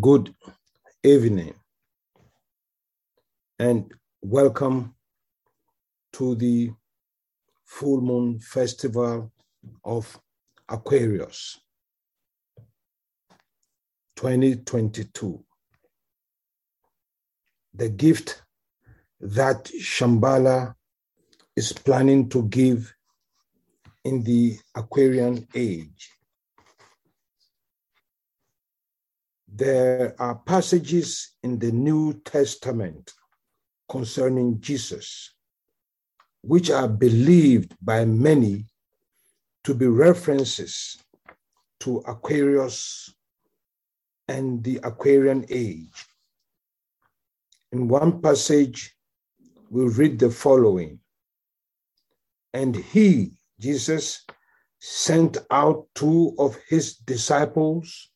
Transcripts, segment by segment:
Good evening and welcome to the Full Moon Festival of Aquarius 2022. The gift that Shambhala is planning to give in the Aquarian age. There are passages in the New Testament concerning Jesus, which are believed by many to be references to Aquarius and the Aquarian age. In one passage, we read the following And he, Jesus, sent out two of his disciples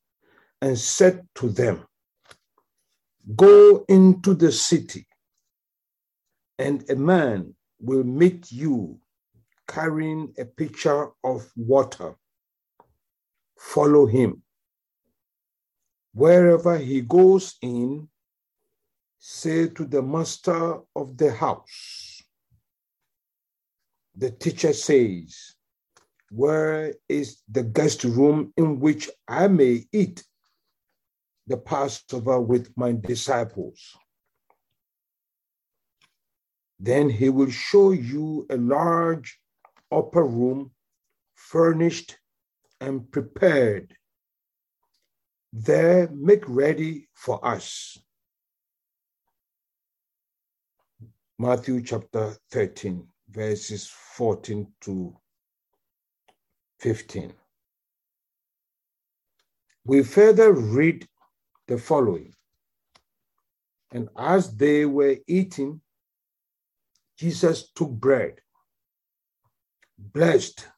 and said to them, Go into the city, and a man will meet you carrying a pitcher of water. Follow him. Wherever he goes in, say to the master of the house, the teacher says, Where is the guest room in which I may eat the Passover with my disciples? Then he will show you a large upper room, furnished and prepared. There, make ready for us. Matthew chapter 13, verses 14 to 15. We further read the following. And as they were eating, Jesus took bread, blessed,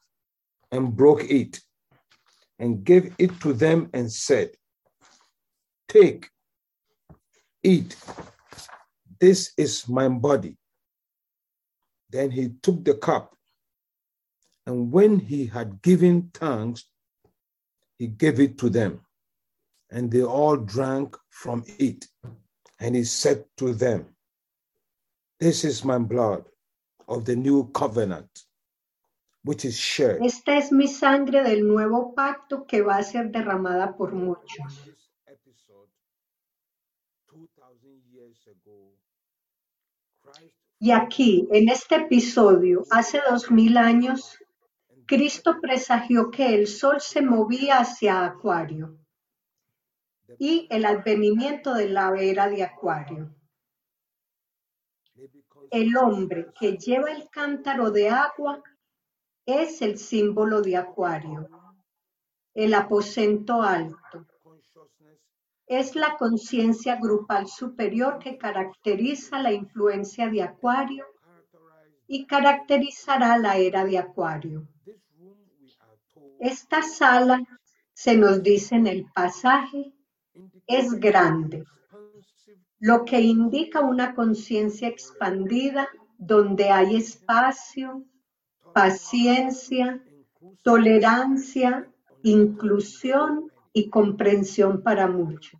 and broke it, and gave it to them and said, Take, eat, this is my body. Then he took the cup, and when he had given thanks, he gave it to them, and they all drank from it. And he said to them, This is my blood of the new covenant, which is shed. Esta es mi sangre del nuevo pacto que va a ser derramada por muchos. This episode, 2,000 years ago, Christ Y aquí, en este episodio, hace dos mil años, Cristo presagió que el sol se movía hacia Acuario y el advenimiento de la era de Acuario. El hombre que lleva el cántaro de agua es el símbolo de Acuario. El aposento alto es la conciencia grupal superior que caracteriza la influencia de Acuario y caracterizará la era de Acuario. Esta sala, se nos dice en el pasaje, es grande, lo que indica una conciencia expandida donde hay espacio, paciencia, tolerancia, inclusión y comprensión para muchos.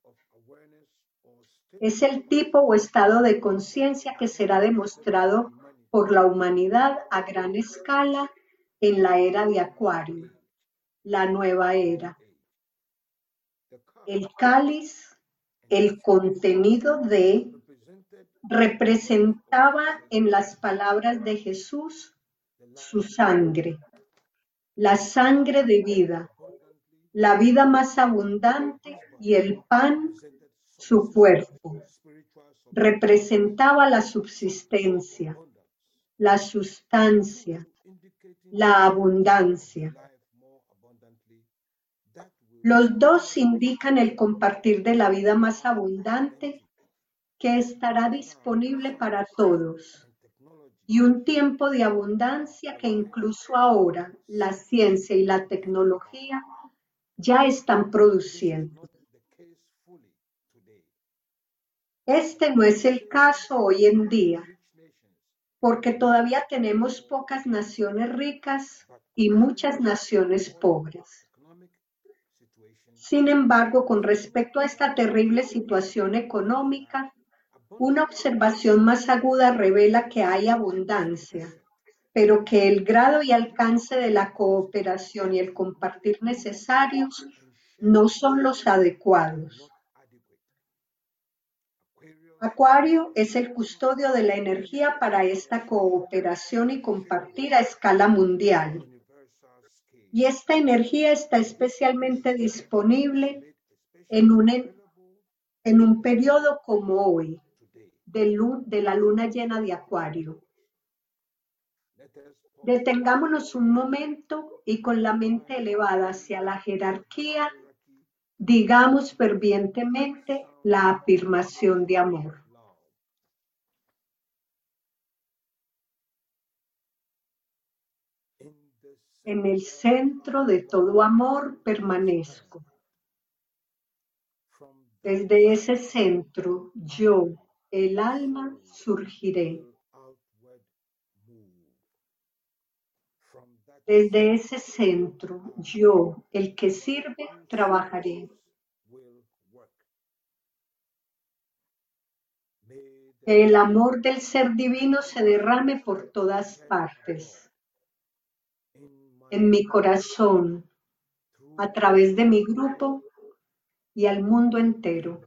Es el tipo o estado de conciencia que será demostrado por la humanidad a gran escala en la era de Acuario, la nueva era. El cáliz, el contenido de, representaba en las palabras de Jesús su sangre, la sangre de vida, la vida más abundante y el pan, su cuerpo. Representaba la subsistencia, la sustancia, la abundancia. Los dos indican el compartir de la vida más abundante que estará disponible para todos y un tiempo de abundancia que incluso ahora la ciencia y la tecnología ya están produciendo. Este no es el caso hoy en día, porque todavía tenemos pocas naciones ricas y muchas naciones pobres. Sin embargo, con respecto a esta terrible situación económica, una observación más aguda revela que hay abundancia, pero que el grado y alcance de la cooperación y el compartir necesarios no son los adecuados. Acuario es el custodio de la energía para esta cooperación y compartir a escala mundial. Y esta energía está especialmente disponible en un, en un periodo como hoy, de, de la luna llena de Acuario. Detengámonos un momento y con la mente elevada hacia la jerarquía Digamos fervientemente la afirmación de amor. En el centro de todo amor permanezco. Desde ese centro yo, el alma, surgiré. Desde ese centro, yo, el que sirve, trabajaré. Que el amor del ser divino se derrame por todas partes. En mi corazón, a través de mi grupo y al mundo entero.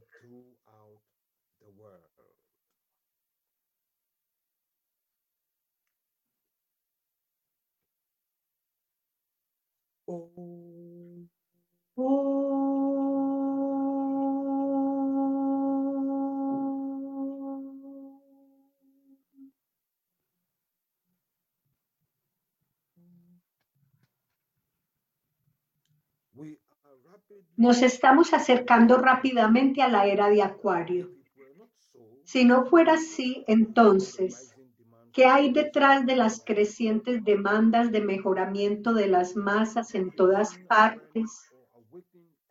Nos estamos acercando rápidamente a la era de Acuario. Si no fuera así, entonces, ¿Qué hay detrás de las crecientes demandas de mejoramiento de las masas en todas partes?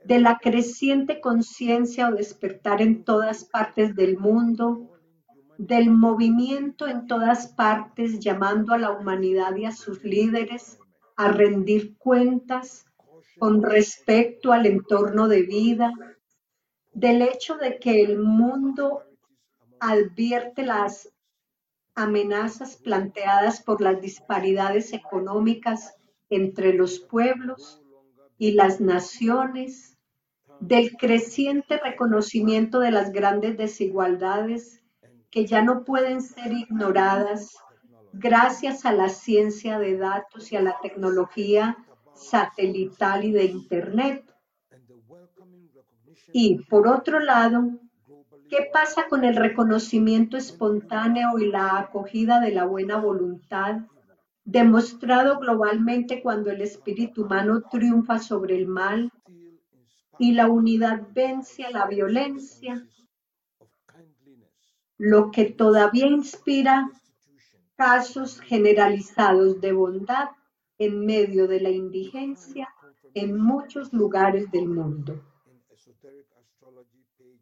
De la creciente conciencia o despertar en todas partes del mundo, del movimiento en todas partes llamando a la humanidad y a sus líderes a rendir cuentas con respecto al entorno de vida, del hecho de que el mundo advierte las amenazas planteadas por las disparidades económicas entre los pueblos y las naciones, del creciente reconocimiento de las grandes desigualdades que ya no pueden ser ignoradas gracias a la ciencia de datos y a la tecnología satelital y de Internet. Y por otro lado, ¿Qué pasa con el reconocimiento espontáneo y la acogida de la buena voluntad, demostrado globalmente cuando el espíritu humano triunfa sobre el mal y la unidad vence a la violencia? Lo que todavía inspira casos generalizados de bondad en medio de la indigencia en muchos lugares del mundo.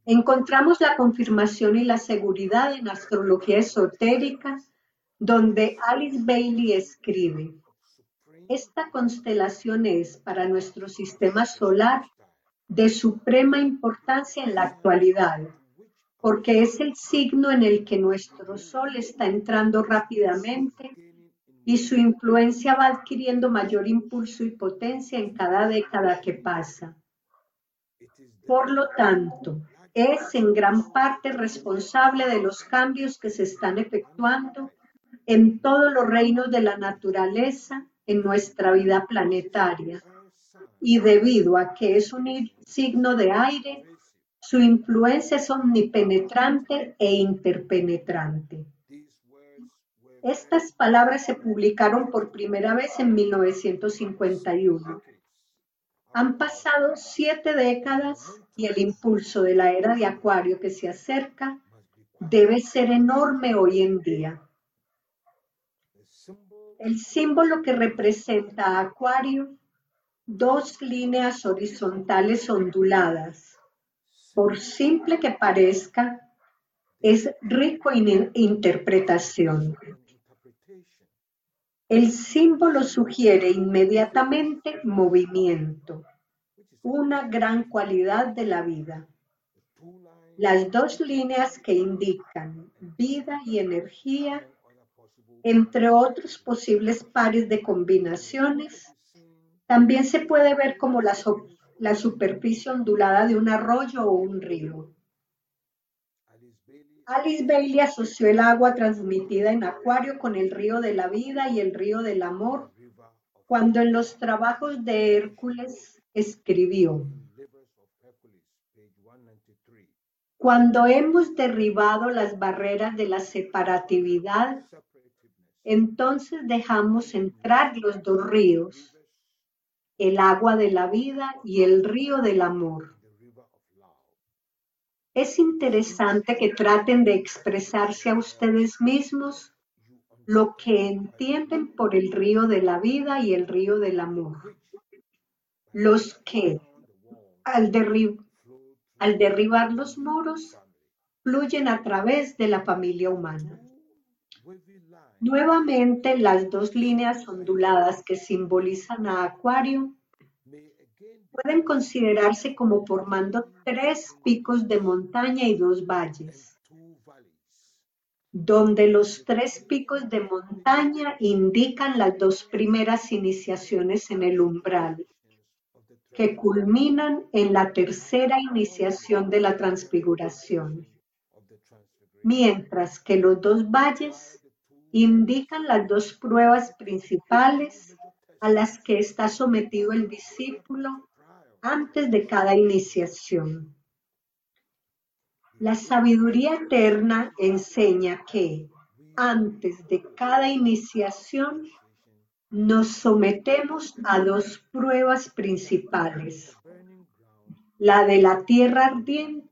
Encontramos la confirmación y la seguridad en astrología esotérica, donde Alice Bailey escribe, esta constelación es para nuestro sistema solar de suprema importancia en la actualidad, porque es el signo en el que nuestro Sol está entrando rápidamente y su influencia va adquiriendo mayor impulso y potencia en cada década que pasa. Por lo tanto, es en gran parte responsable de los cambios que se están efectuando en todos los reinos de la naturaleza en nuestra vida planetaria. Y debido a que es un signo de aire, su influencia es omnipenetrante e interpenetrante. Estas palabras se publicaron por primera vez en 1951. Han pasado siete décadas y el impulso de la era de Acuario que se acerca debe ser enorme hoy en día. El símbolo que representa a Acuario, dos líneas horizontales onduladas, por simple que parezca, es rico en interpretación. El símbolo sugiere inmediatamente movimiento una gran cualidad de la vida. Las dos líneas que indican vida y energía, entre otros posibles pares de combinaciones, también se puede ver como la, superficie ondulada de un arroyo o un río. Alice Bailey asoció el agua transmitida en acuario con el río de la vida y el río del amor, cuando en los trabajos de Hércules escribió, cuando hemos derribado las barreras de la separatividad, entonces dejamos entrar los dos ríos, el agua de la vida y el río del amor. Es interesante que traten de expresarse a ustedes mismos lo que entienden por el río de la vida y el río del amor. Los que, al, derribar los muros, fluyen a través de la familia humana. Nuevamente, las dos líneas onduladas que simbolizan a Acuario pueden considerarse como formando tres picos de montaña y dos valles, donde los tres picos de montaña indican las dos primeras iniciaciones en el umbral, que culminan en la tercera iniciación de la transfiguración, mientras que los dos valles indican las dos pruebas principales a las que está sometido el discípulo antes de cada iniciación. La sabiduría eterna enseña que antes de cada iniciación nos sometemos a dos pruebas principales, la de la tierra ardiente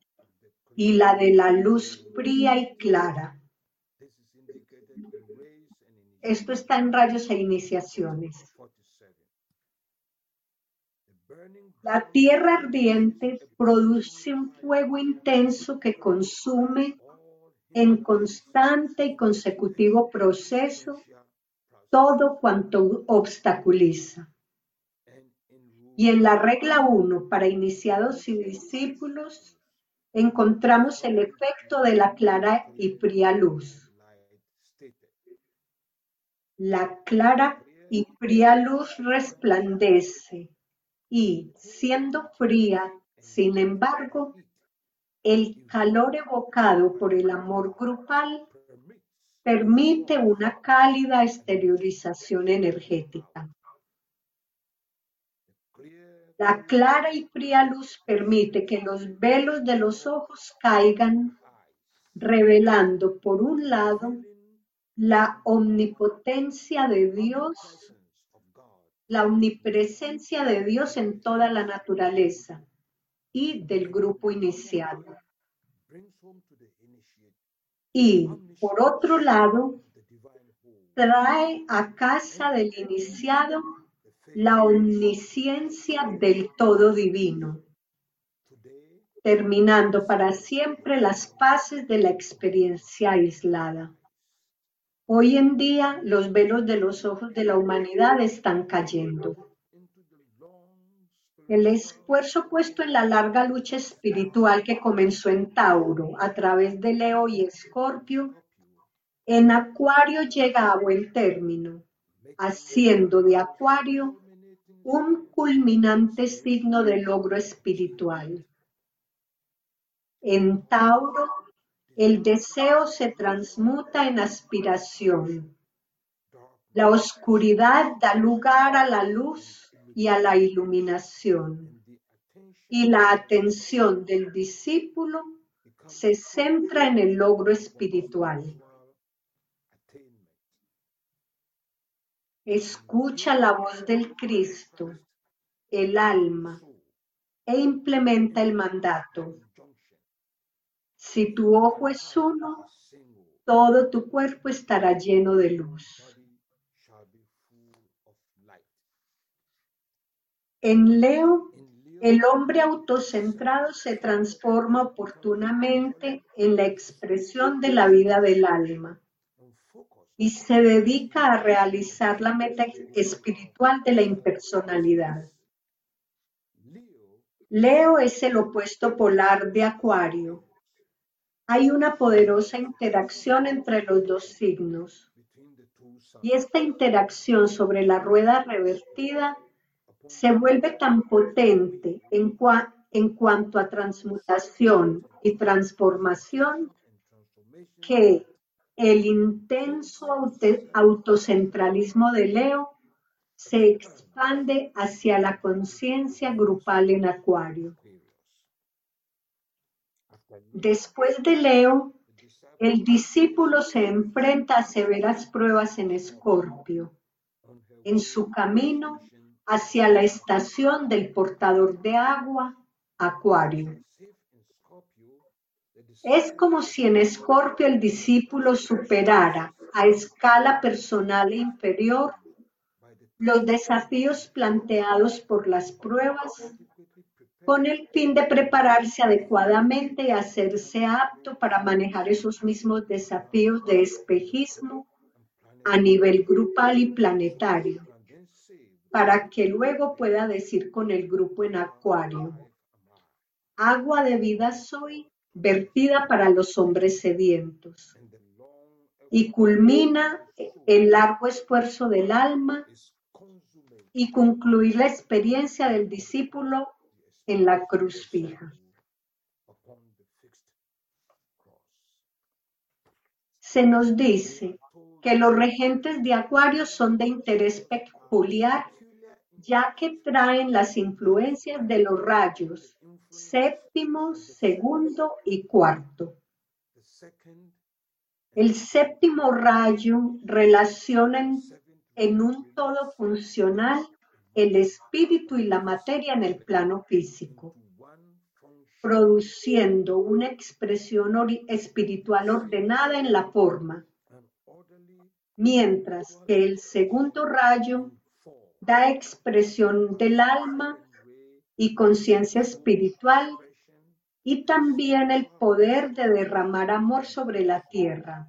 y la de la luz fría y clara. Esto está en rayos e iniciaciones. La tierra ardiente produce un fuego intenso que consume en constante y consecutivo proceso todo cuanto obstaculiza. Y en la regla 1, para iniciados y discípulos, encontramos el efecto de la clara y fría luz. La clara y fría luz resplandece y, siendo fría, sin embargo, el calor evocado por el amor grupal permite una cálida exteriorización energética. La clara y fría luz permite que los velos de los ojos caigan, revelando por un lado la omnipotencia de Dios la omnipresencia de Dios en toda la naturaleza y del grupo inicial. Y, por otro lado, trae a casa del iniciado la omnisciencia del todo divino, terminando para siempre las fases de la experiencia aislada. Hoy en día los velos de los ojos de la humanidad están cayendo. El esfuerzo puesto en la larga lucha espiritual que comenzó en Tauro a través de Leo y Escorpio, en Acuario llega a buen término, haciendo de Acuario un culminante signo de logro espiritual. En Tauro el deseo se transmuta en aspiración. La oscuridad da lugar a la luz y a la iluminación. Y la atención del discípulo se centra en el logro espiritual. Escucha la voz del Cristo, el alma, e implementa el mandato. Si tu ojo es uno, todo tu cuerpo estará lleno de luz. En Leo, el hombre autocentrado se transforma oportunamente en la expresión de la vida del alma y se dedica a realizar la meta espiritual de la impersonalidad. Leo es el opuesto polar de Acuario. Hay una poderosa interacción entre los dos signos. Y esta interacción sobre la rueda revertida se vuelve tan potente en, cuanto a transmutación y transformación que el intenso autocentralismo de Leo se expande hacia la conciencia grupal en Acuario. Después de Leo, el discípulo se enfrenta a severas pruebas en Escorpio, en su camino hacia la estación del portador de agua, Acuario. Es como si en Escorpio el discípulo superara a escala personal e inferior los desafíos planteados por las pruebas con el fin de prepararse adecuadamente y hacerse apto para manejar esos mismos desafíos de espejismo a nivel grupal y planetario, para que luego pueda decir con el grupo en acuario, agua de vida soy, vertida para los hombres sedientos, y culmina el largo esfuerzo del alma y concluir la experiencia del discípulo en la cruz fija. Se nos dice que los regentes de Acuario son de interés peculiar, ya que traen las influencias de los rayos séptimo, segundo y cuarto. El séptimo rayo relaciona en un todo funcional el espíritu y la materia en el plano físico, produciendo una expresión espiritual ordenada en la forma, mientras que el segundo rayo da expresión del alma y conciencia espiritual y también el poder de derramar amor sobre la tierra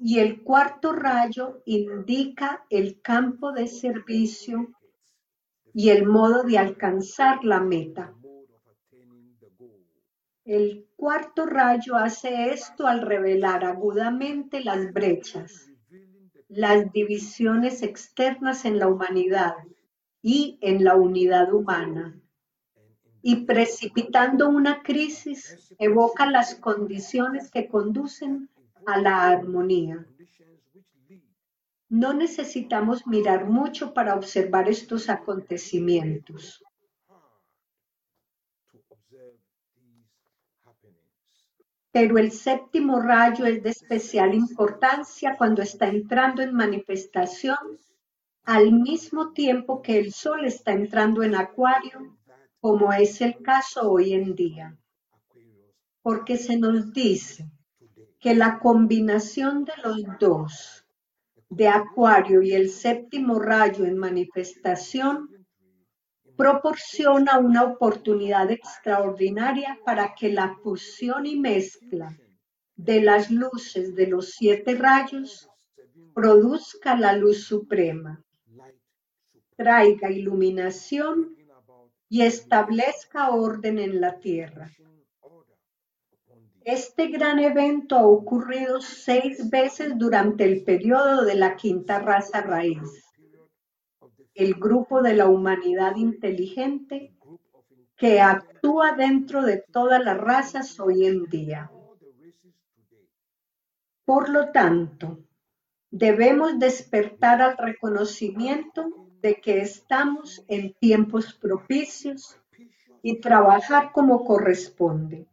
y el cuarto rayo indica el campo de servicio y el modo de alcanzar la meta. El cuarto rayo hace esto al revelar agudamente las brechas, las divisiones externas en la humanidad y en la unidad humana. Y precipitando una crisis, evoca las condiciones que conducen a la armonía. No necesitamos mirar mucho para observar estos acontecimientos. Pero el séptimo rayo es de especial importancia cuando está entrando en manifestación al mismo tiempo que el Sol está entrando en Acuario, como es el caso hoy en día. Porque se nos dice, que la combinación de los dos, de Acuario y el séptimo rayo en manifestación, proporciona una oportunidad extraordinaria para que la fusión y mezcla de las luces de los siete rayos produzca la luz suprema, traiga iluminación y establezca orden en la tierra. Este gran evento ha ocurrido seis veces durante el periodo de la quinta raza raíz, el grupo de la humanidad inteligente que actúa dentro de todas las razas hoy en día. Por lo tanto, debemos despertar al reconocimiento de que estamos en tiempos propicios y trabajar como corresponde.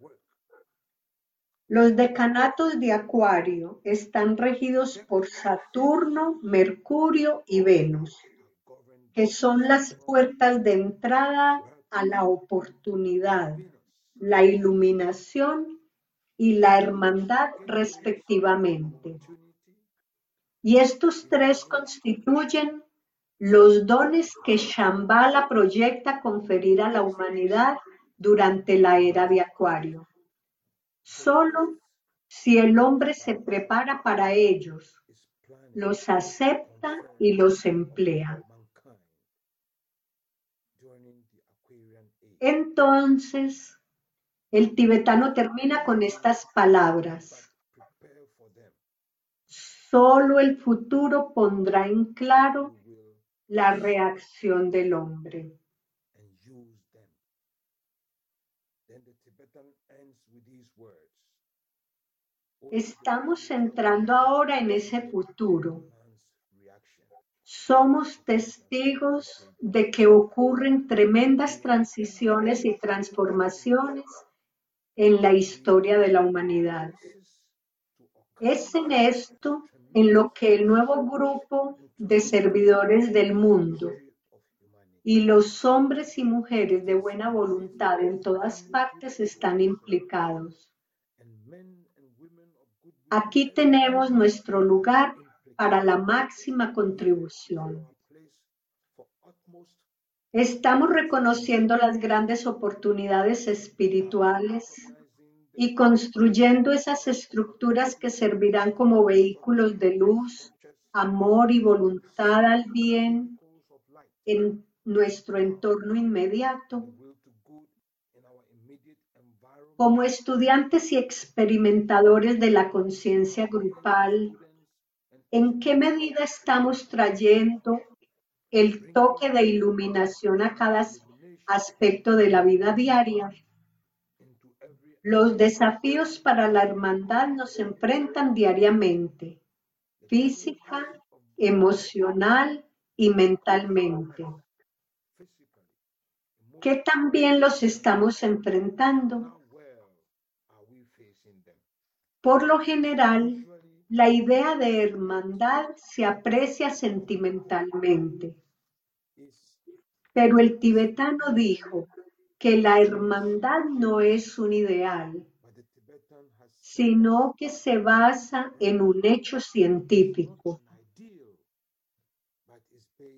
Los decanatos de Acuario están regidos por Saturno, Mercurio y Venus, que son las puertas de entrada a la oportunidad, la iluminación y la hermandad respectivamente. Y estos tres constituyen los dones que Shambhala proyecta conferir a la humanidad durante la era de Acuario. Solo si el hombre se prepara para ellos, los acepta y los emplea. Entonces, el tibetano termina con estas palabras. Solo el futuro pondrá en claro la reacción del hombre. Estamos entrando ahora en ese futuro. Somos testigos de que ocurren tremendas transiciones y transformaciones en la historia de la humanidad. Es en esto en lo que el nuevo grupo de servidores del mundo y los hombres y mujeres de buena voluntad en todas partes están implicados. Aquí tenemos nuestro lugar para la máxima contribución. Estamos reconociendo las grandes oportunidades espirituales y construyendo esas estructuras que servirán como vehículos de luz, amor y voluntad al bien en nuestro entorno inmediato. Como estudiantes y experimentadores de la conciencia grupal, ¿en qué medida estamos trayendo el toque de iluminación a cada aspecto de la vida diaria? Los desafíos para la hermandad nos enfrentan diariamente, física, emocional y mentalmente. ¿Qué también los estamos enfrentando? Por lo general, la idea de hermandad se aprecia sentimentalmente, pero el tibetano dijo que la hermandad no es un ideal, sino que se basa en un hecho científico.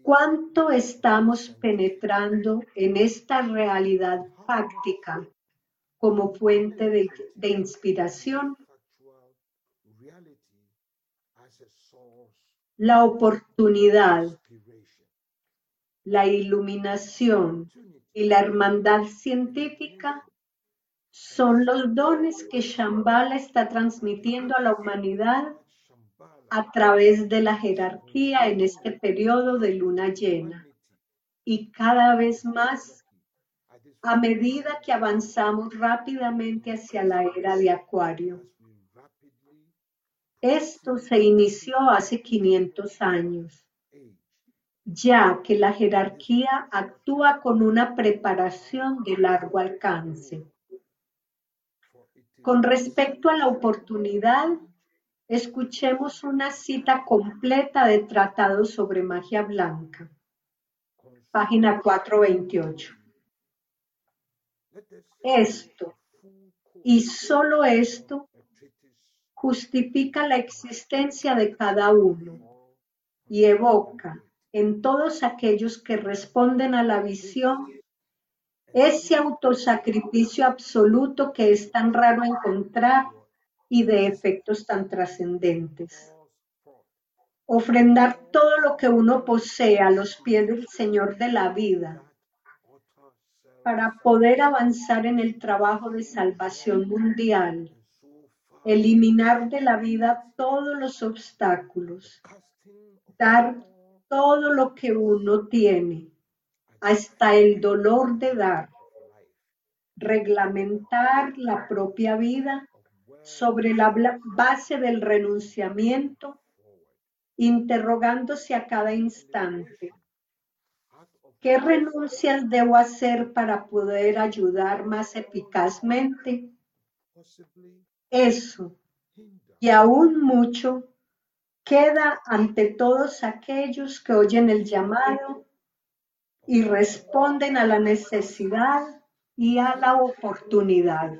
¿Cuánto estamos penetrando en esta realidad fáctica como fuente de, de inspiración? La oportunidad, la iluminación y la hermandad científica son los dones que Shambhala está transmitiendo a la humanidad a través de la jerarquía en este periodo de luna llena y cada vez más a medida que avanzamos rápidamente hacia la era de Acuario. Esto se inició hace 500 años, ya que la jerarquía actúa con una preparación de largo alcance. Con respecto a la oportunidad, escuchemos una cita completa de Tratado sobre Magia Blanca, página 428. let us Esto, y solo esto, justifica la existencia de cada uno y evoca en todos aquellos que responden a la visión ese autosacrificio absoluto que es tan raro encontrar y de efectos tan trascendentes. Ofrendar todo lo que uno posee a los pies del Señor de la vida para poder avanzar en el trabajo de salvación mundial, eliminar de la vida todos los obstáculos, dar todo lo que uno tiene, hasta el dolor de dar, reglamentar la propia vida sobre la base del renunciamiento, interrogándose a cada instante, ¿qué renuncias debo hacer para poder ayudar más eficazmente? Eso, y aún mucho, queda ante todos aquellos que oyen el llamado y responden a la necesidad y a la oportunidad.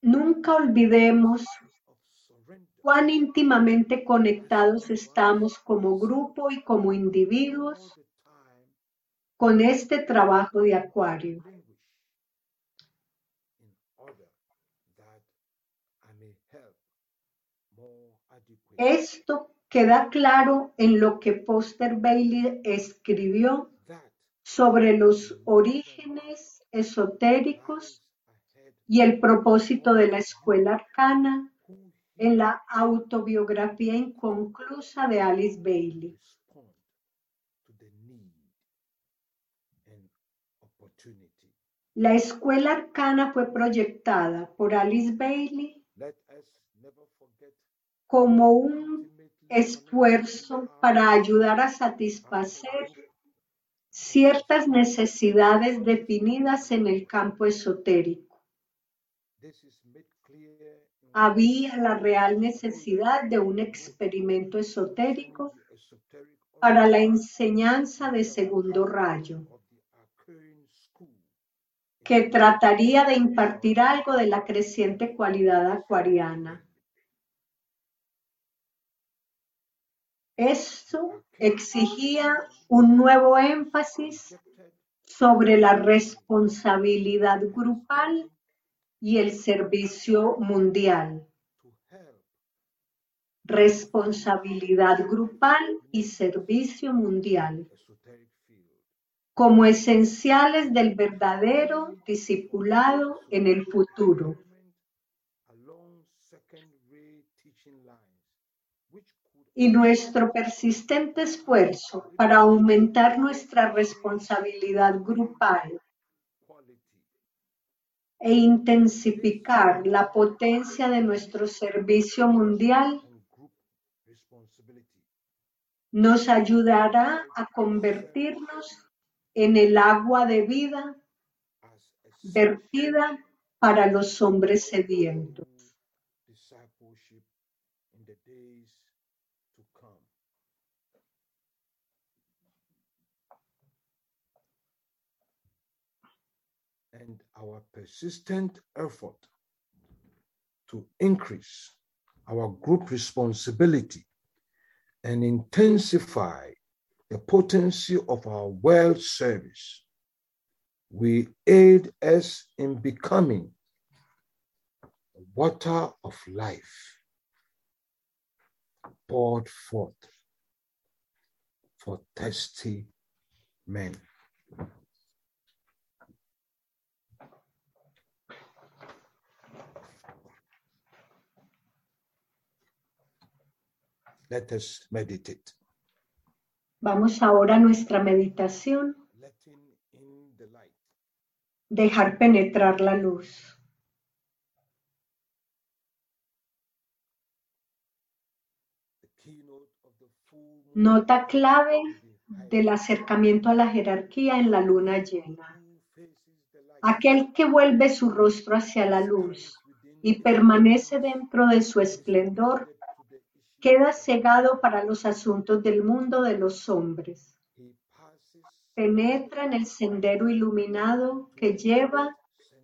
Nunca olvidemos cuán íntimamente conectados estamos como grupo y como individuos con este trabajo de acuario. Esto queda claro en lo que Foster Bailey escribió sobre los orígenes esotéricos y el propósito de la escuela arcana en la autobiografía inconclusa de Alice Bailey. La escuela arcana fue proyectada por Alice Bailey como un esfuerzo para ayudar a satisfacer ciertas necesidades definidas en el campo esotérico. Había la real necesidad de un experimento esotérico para la enseñanza de segundo rayo, of the Arcane school que trataría de impartir algo de la creciente cualidad acuariana. Esto exigía un nuevo énfasis sobre la responsabilidad grupal y el servicio mundial. Responsabilidad grupal y servicio mundial como esenciales del verdadero discipulado en el futuro. Y nuestro persistente esfuerzo para aumentar nuestra responsabilidad grupal e intensificar la potencia de nuestro servicio mundial nos ayudará a convertirnos en el agua de vida vertida para los hombres sedientos. in the days to come. And our persistent effort to increase our group responsibility and intensify the potency of our world service will aid us in becoming the water of life poured forth for thirsty men. Let us meditate, Vamos ahora a nuestra meditación, dejar penetrar la luz. Nota clave del acercamiento a la jerarquía en la luna llena. Aquel que vuelve su rostro hacia la luz y permanece dentro de su esplendor, queda cegado para los asuntos del mundo de los hombres. Penetra en el sendero iluminado que lleva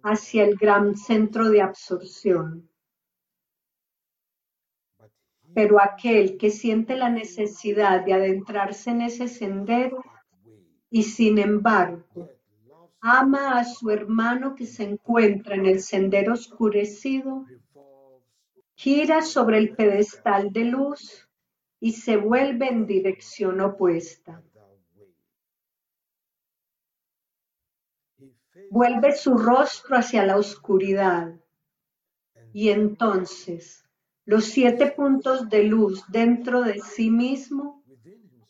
hacia el gran centro de absorción. Pero aquel que siente la necesidad de adentrarse en ese sendero y sin embargo ama a su hermano que se encuentra en el sendero oscurecido, gira sobre el pedestal de luz y se vuelve en dirección opuesta. Vuelve su rostro hacia la oscuridad y entonces los siete puntos de luz dentro de sí mismo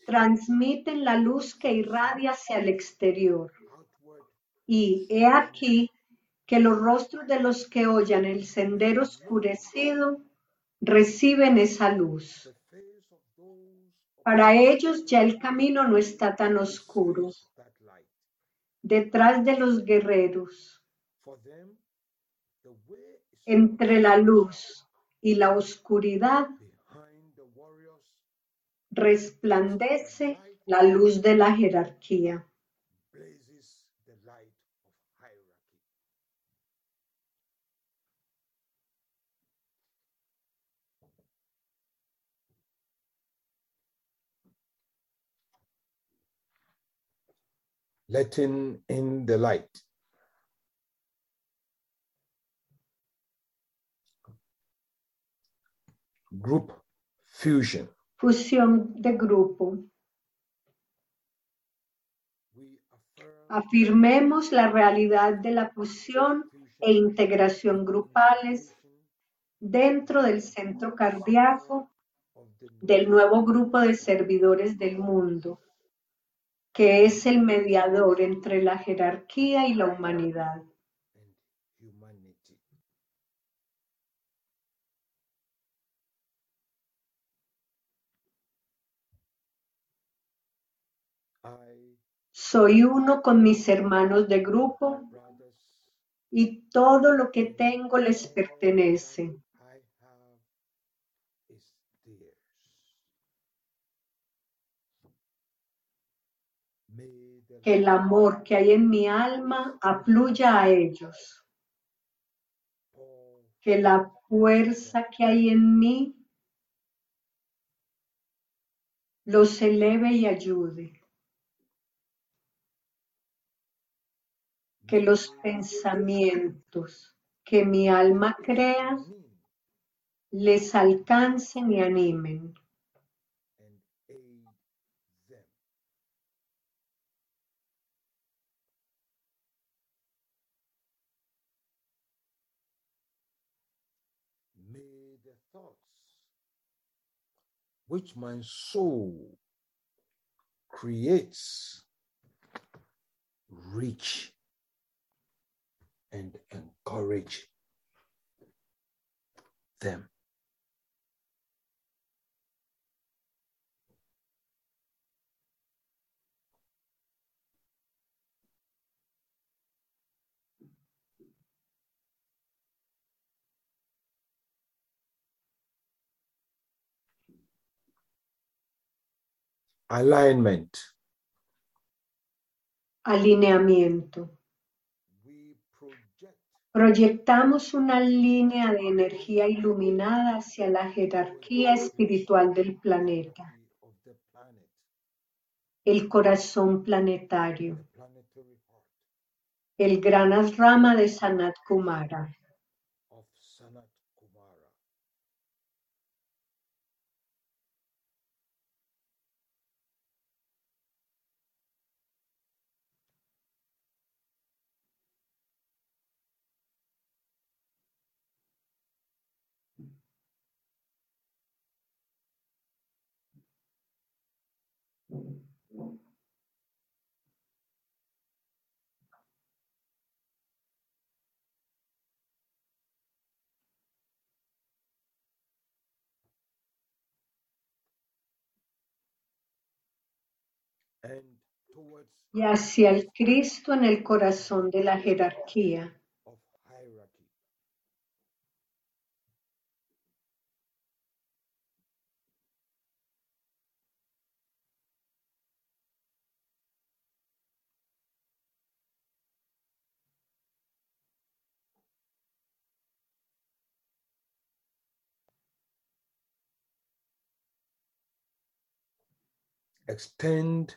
transmiten la luz que irradia hacia el exterior. Y he aquí que los rostros de los que oyen el sendero oscurecido reciben esa luz. Para ellos ya el camino no está tan oscuro. Detrás de los guerreros, entre la luz y la oscuridad, resplandece la luz de la jerarquía. blazes the light of hierarchy. Letting in the light. Group fusion. Fusión de grupo. Afirmemos la realidad de la fusión e integración grupales dentro del centro cardíaco del nuevo grupo de servidores del mundo, que es el mediador entre la jerarquía y la humanidad. Soy uno con mis hermanos de grupo y todo lo que tengo les pertenece. Que el amor que hay en mi alma afluya a ellos. Que la fuerza que hay en mí los eleve y ayude. Que los pensamientos que mi alma crea les alcancen y animen. Which my soul creates reach and encourage them. Alignment. Alineamiento. Proyectamos una línea de energía iluminada hacia la jerarquía espiritual del planeta, el corazón planetario, el gran rama de Sanat Kumara. of Sanat Kumara. And towards y hacia el Cristo en el corazón de la jerarquía. Extend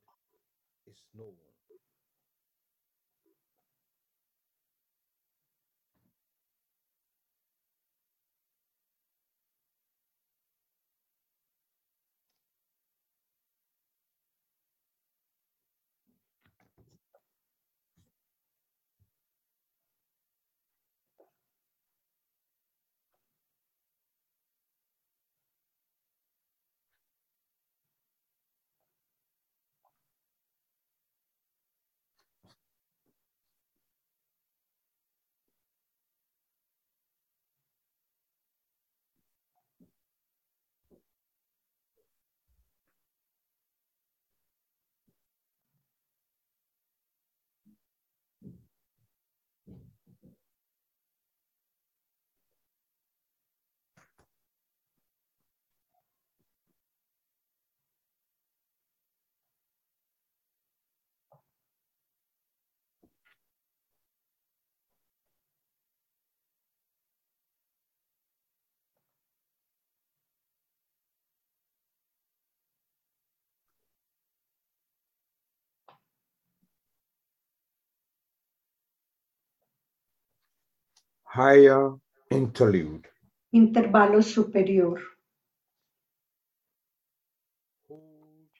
Higher interlude. Intervalo superior.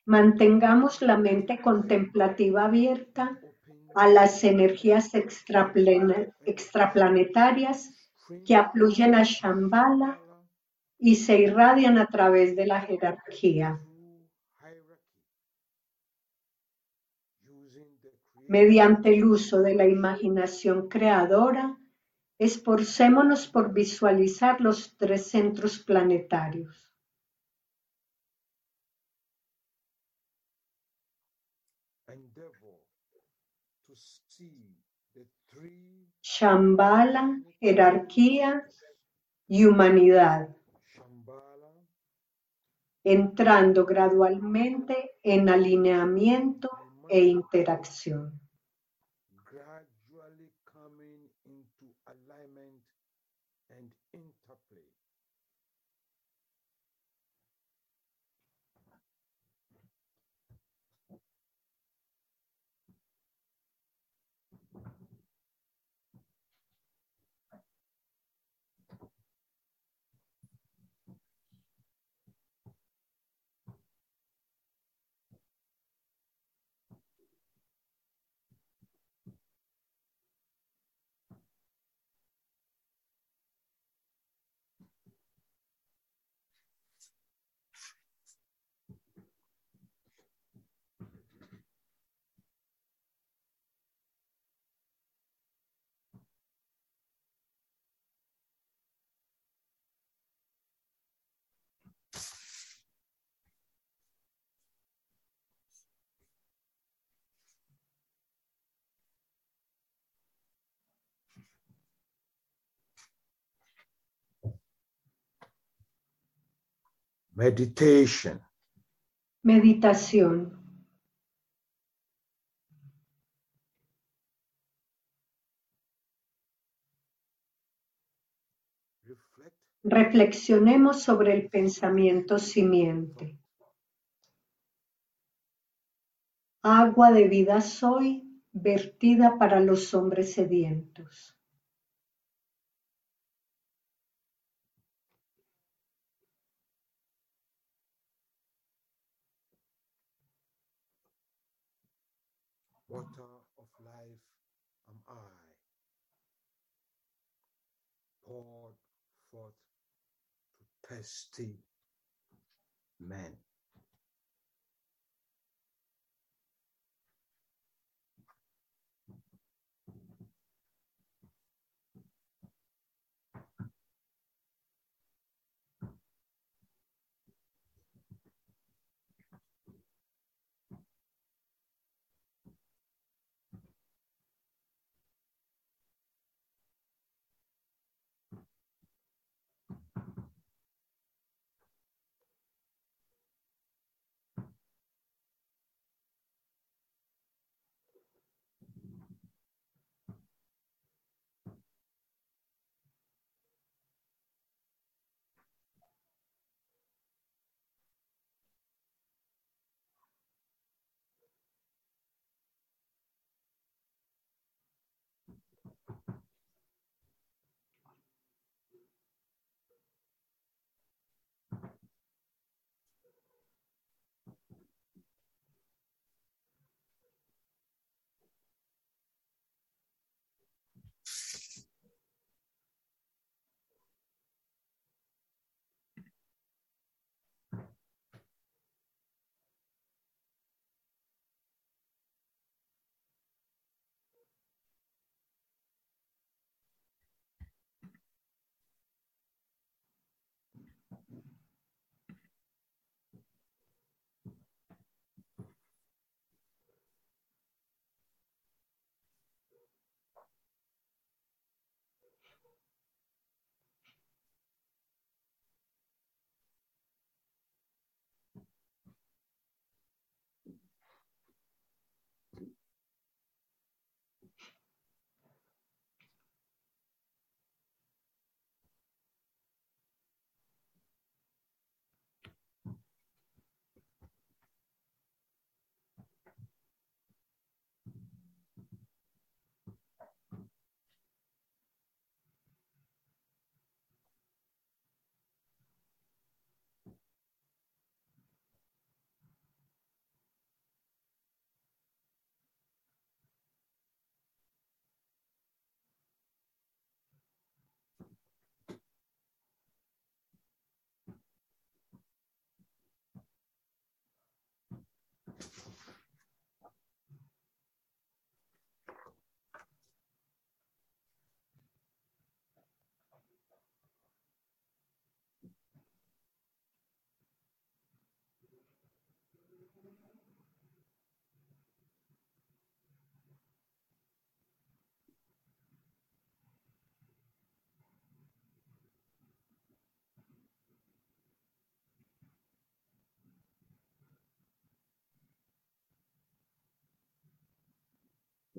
Mantengamos la mente contemplativa abierta a las energías extraplanetarias que afluyen a Shambhala y se irradian a través de la jerarquía. Mediante el uso de la imaginación creadora, esforcémonos por visualizar los tres centros planetarios. Shambhala, jerarquía y humanidad, entrando gradualmente en alineamiento e interacción. Meditation. Meditación. Reflexionemos sobre el pensamiento simiente. Agua de vida soy, vertida para los hombres sedientos. thirsty man.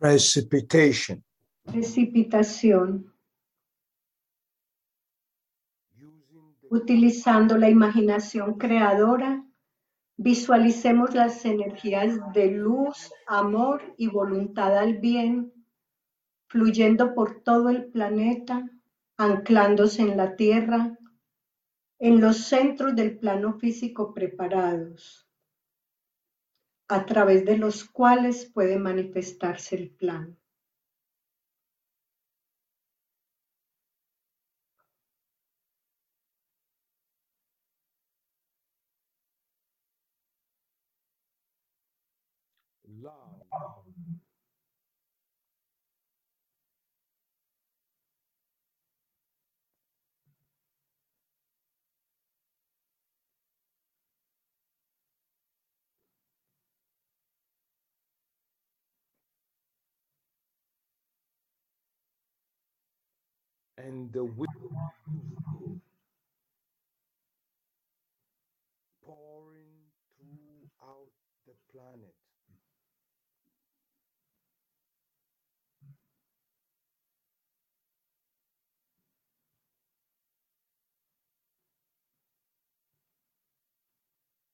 Precipitation. Precipitación. Utilizando la imaginación creadora, visualicemos las energías de luz, amor y voluntad al bien, fluyendo por todo el planeta, anclándose en la Tierra, en los centros del plano físico preparados, a través de los cuales puede manifestarse el plan. And the wind pouring throughout the planet.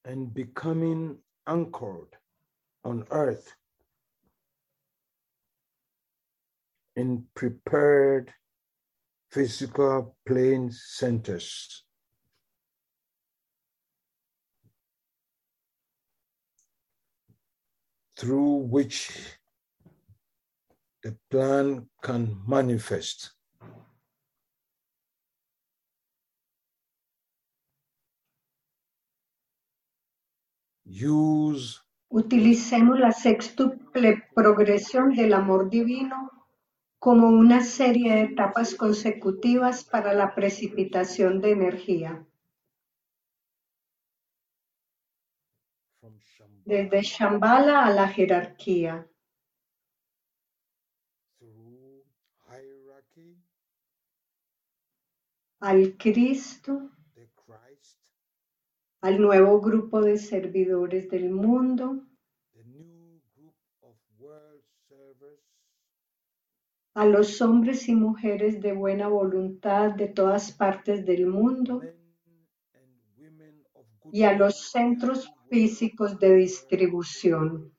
and becoming anchored on earth in prepared physical plane centers. Through which the plan can manifest. Use Utilicemos la sextuple progresión del amor divino como una serie de etapas consecutivas para la precipitación de energía, desde Shambhala a la jerarquía, al Cristo, al nuevo grupo de servidores del mundo, the new group of world servers, a los hombres y mujeres de buena voluntad de todas partes del mundo y a los centros físicos de distribución.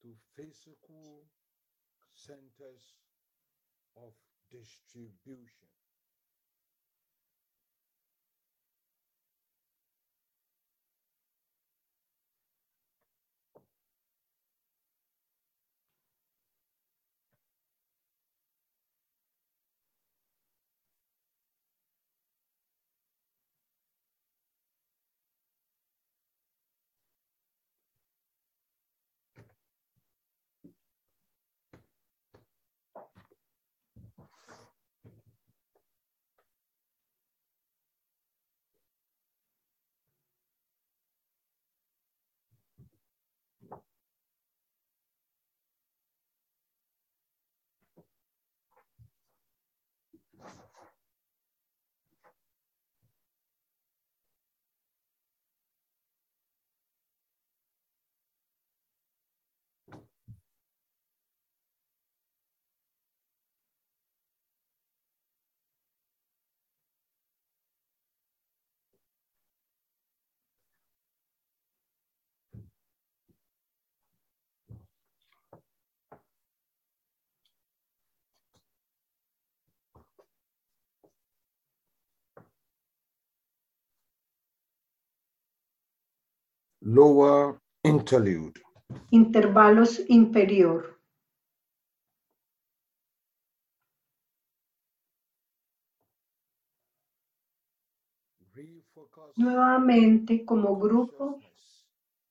to physical centers of distribution. Lower interlude. Intervalos inferior. Nuevamente, como grupo,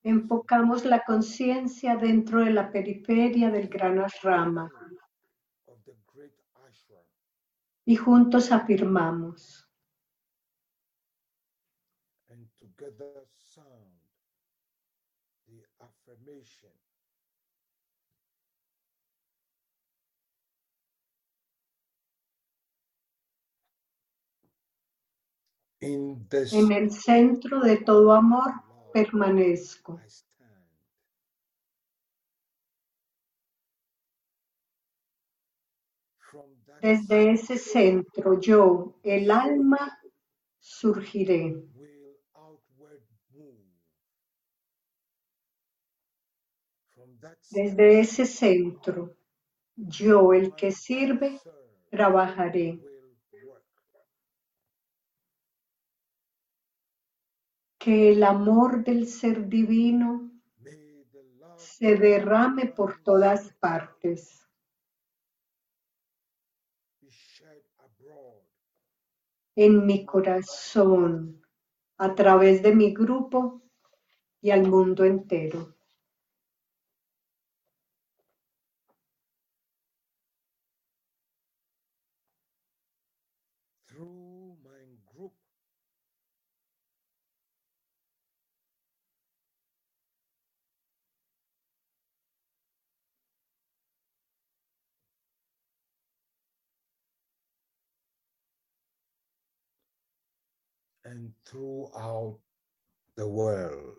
enfocamos la conciencia dentro de la periferia del gran ashrama y juntos afirmamos, affirmation in this en el centro de todo amor permanezco. Desde ese centro yo, el alma, surgiré. Desde ese centro, yo, el que sirve, trabajaré. Que el amor del ser divino se derrame por todas partes. en mi corazón, a través de mi grupo y al mundo entero. Throughout the world.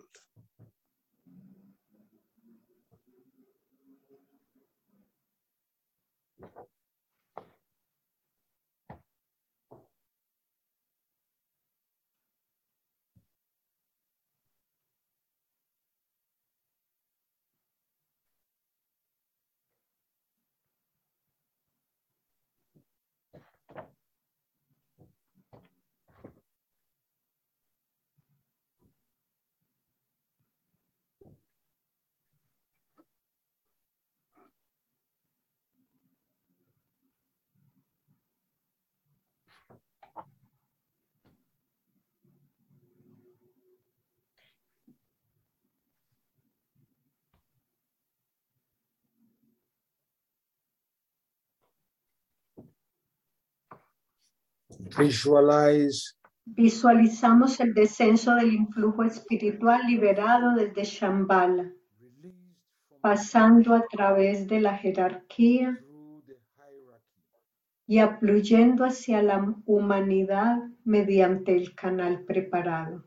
Visualize Visualizamos el descenso del influjo espiritual liberado desde Shambhala, pasando a través de la jerarquía y afluyendo hacia la humanidad mediante el canal preparado.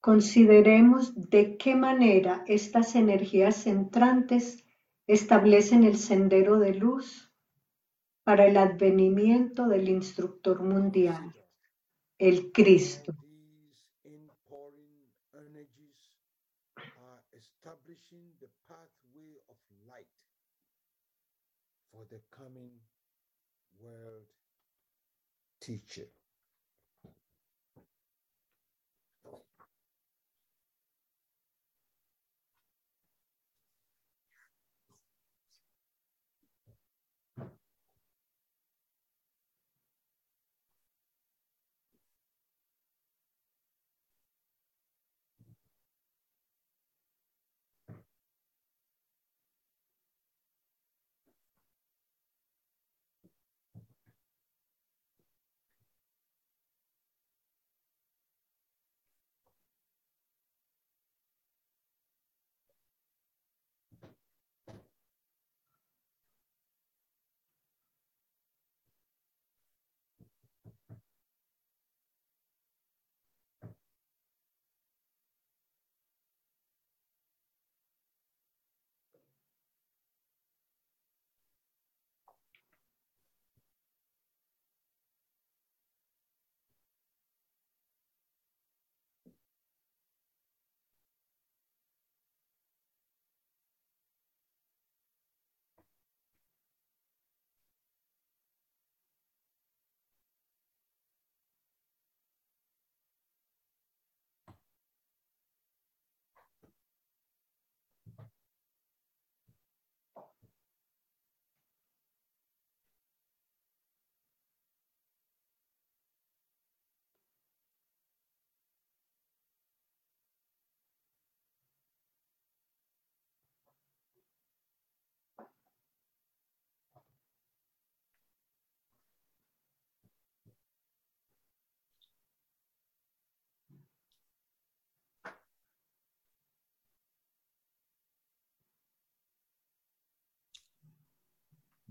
Consideremos de qué manera estas energías entrantes establecen el sendero de luz para el advenimiento del instructor mundial, el Cristo. These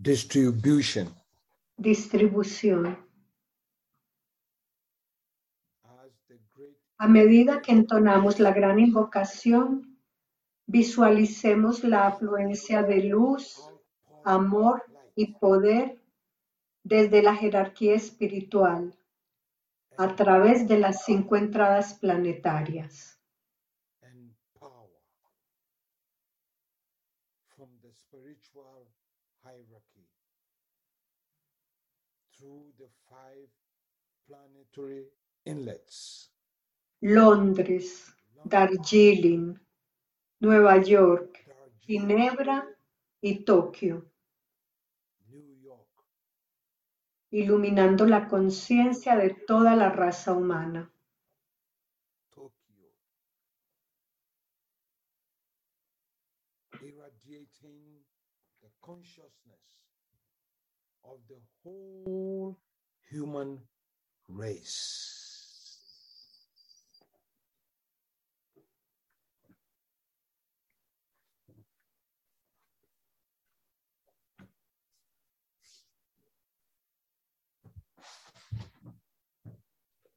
Distribution. Distribución. A medida que entonamos la gran invocación, visualicemos la afluencia de luz, amor y poder desde la jerarquía espiritual a través de las cinco entradas planetarias. Through the five planetary inlets. Londres, Darjeeling, Nueva York, Ginebra y Tokio, iluminando la conciencia de toda la raza humana. Irradiating the consciousness of the whole human race.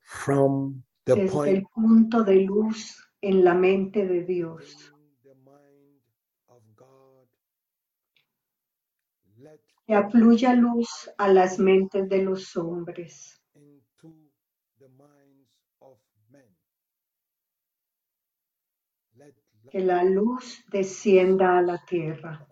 From the desde point el punto de luz en la mente de Dios, in the mind of God, let que afluya luz a las mentes de los hombres, que la luz descienda a la tierra.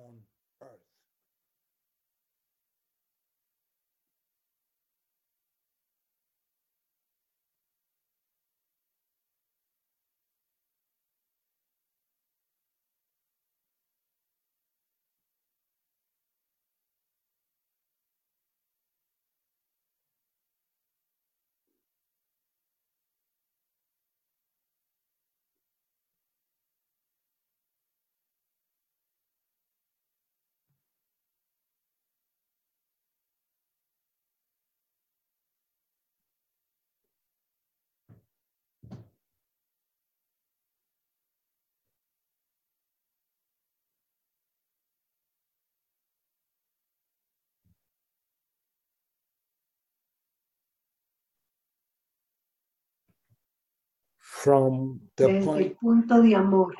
From the Desde el punto de amor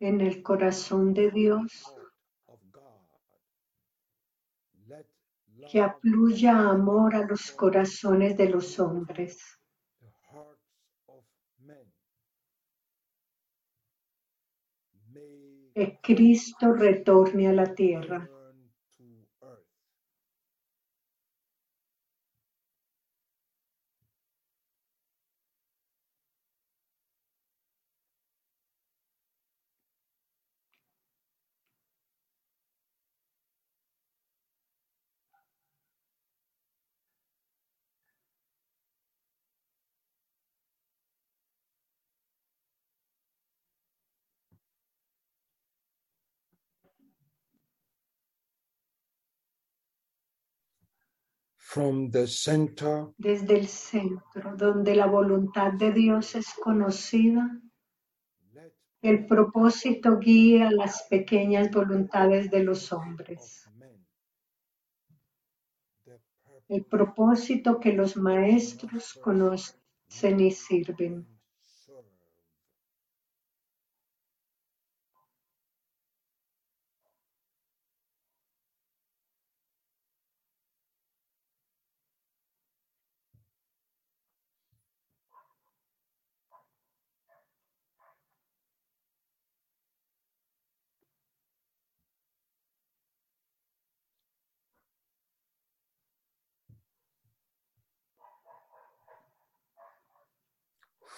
en el corazón de Dios, que afluya amor a los corazones de los hombres. Que Cristo retorne a la tierra. From the center Desde el centro, donde la voluntad de Dios es conocida, el propósito guía las pequeñas voluntades de los hombres. El propósito que los maestros conocen y sirven.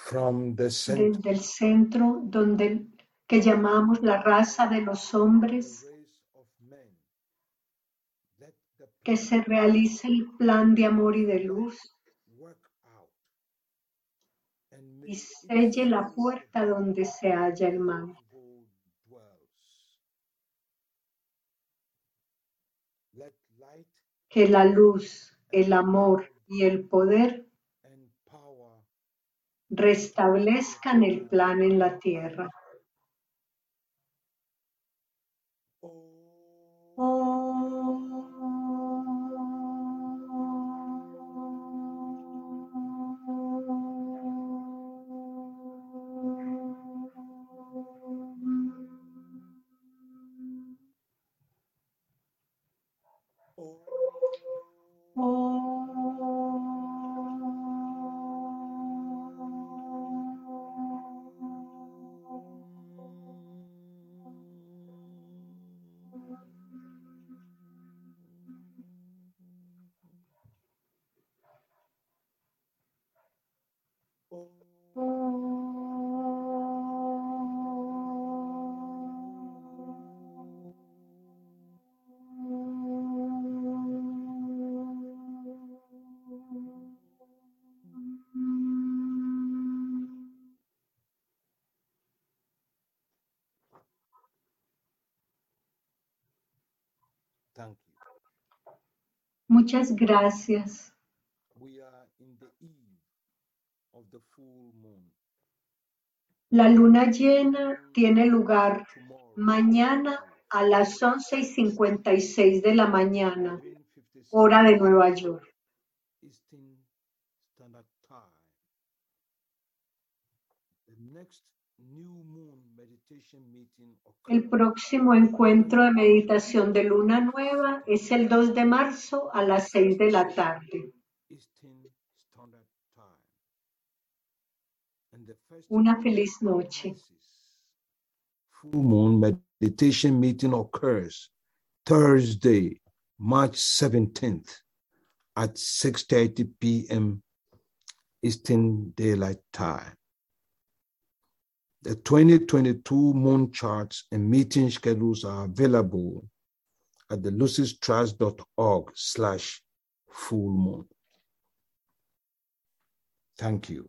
From the Desde el centro, donde que llamamos la raza de los hombres, que se realice el plan de amor y de luz y selle la puerta donde se halla el mal. Que la luz, el amor y el poder restablezcan el plan en la tierra. Muchas gracias. We are in the eve of the full moon. La luna llena tiene lugar mañana a las 11 y 56 de la mañana, 11:56 hora de Nueva York. El próximo encuentro de meditación de luna nueva es el 2 de marzo a las 6 de la tarde. Una feliz noche. full moon meditation meeting occurs Thursday, March 17th at 6:30 p.m. Eastern Daylight Time. The 2022 moon charts and meeting schedules are available at the lucistrust.org slash full moon. Thank you.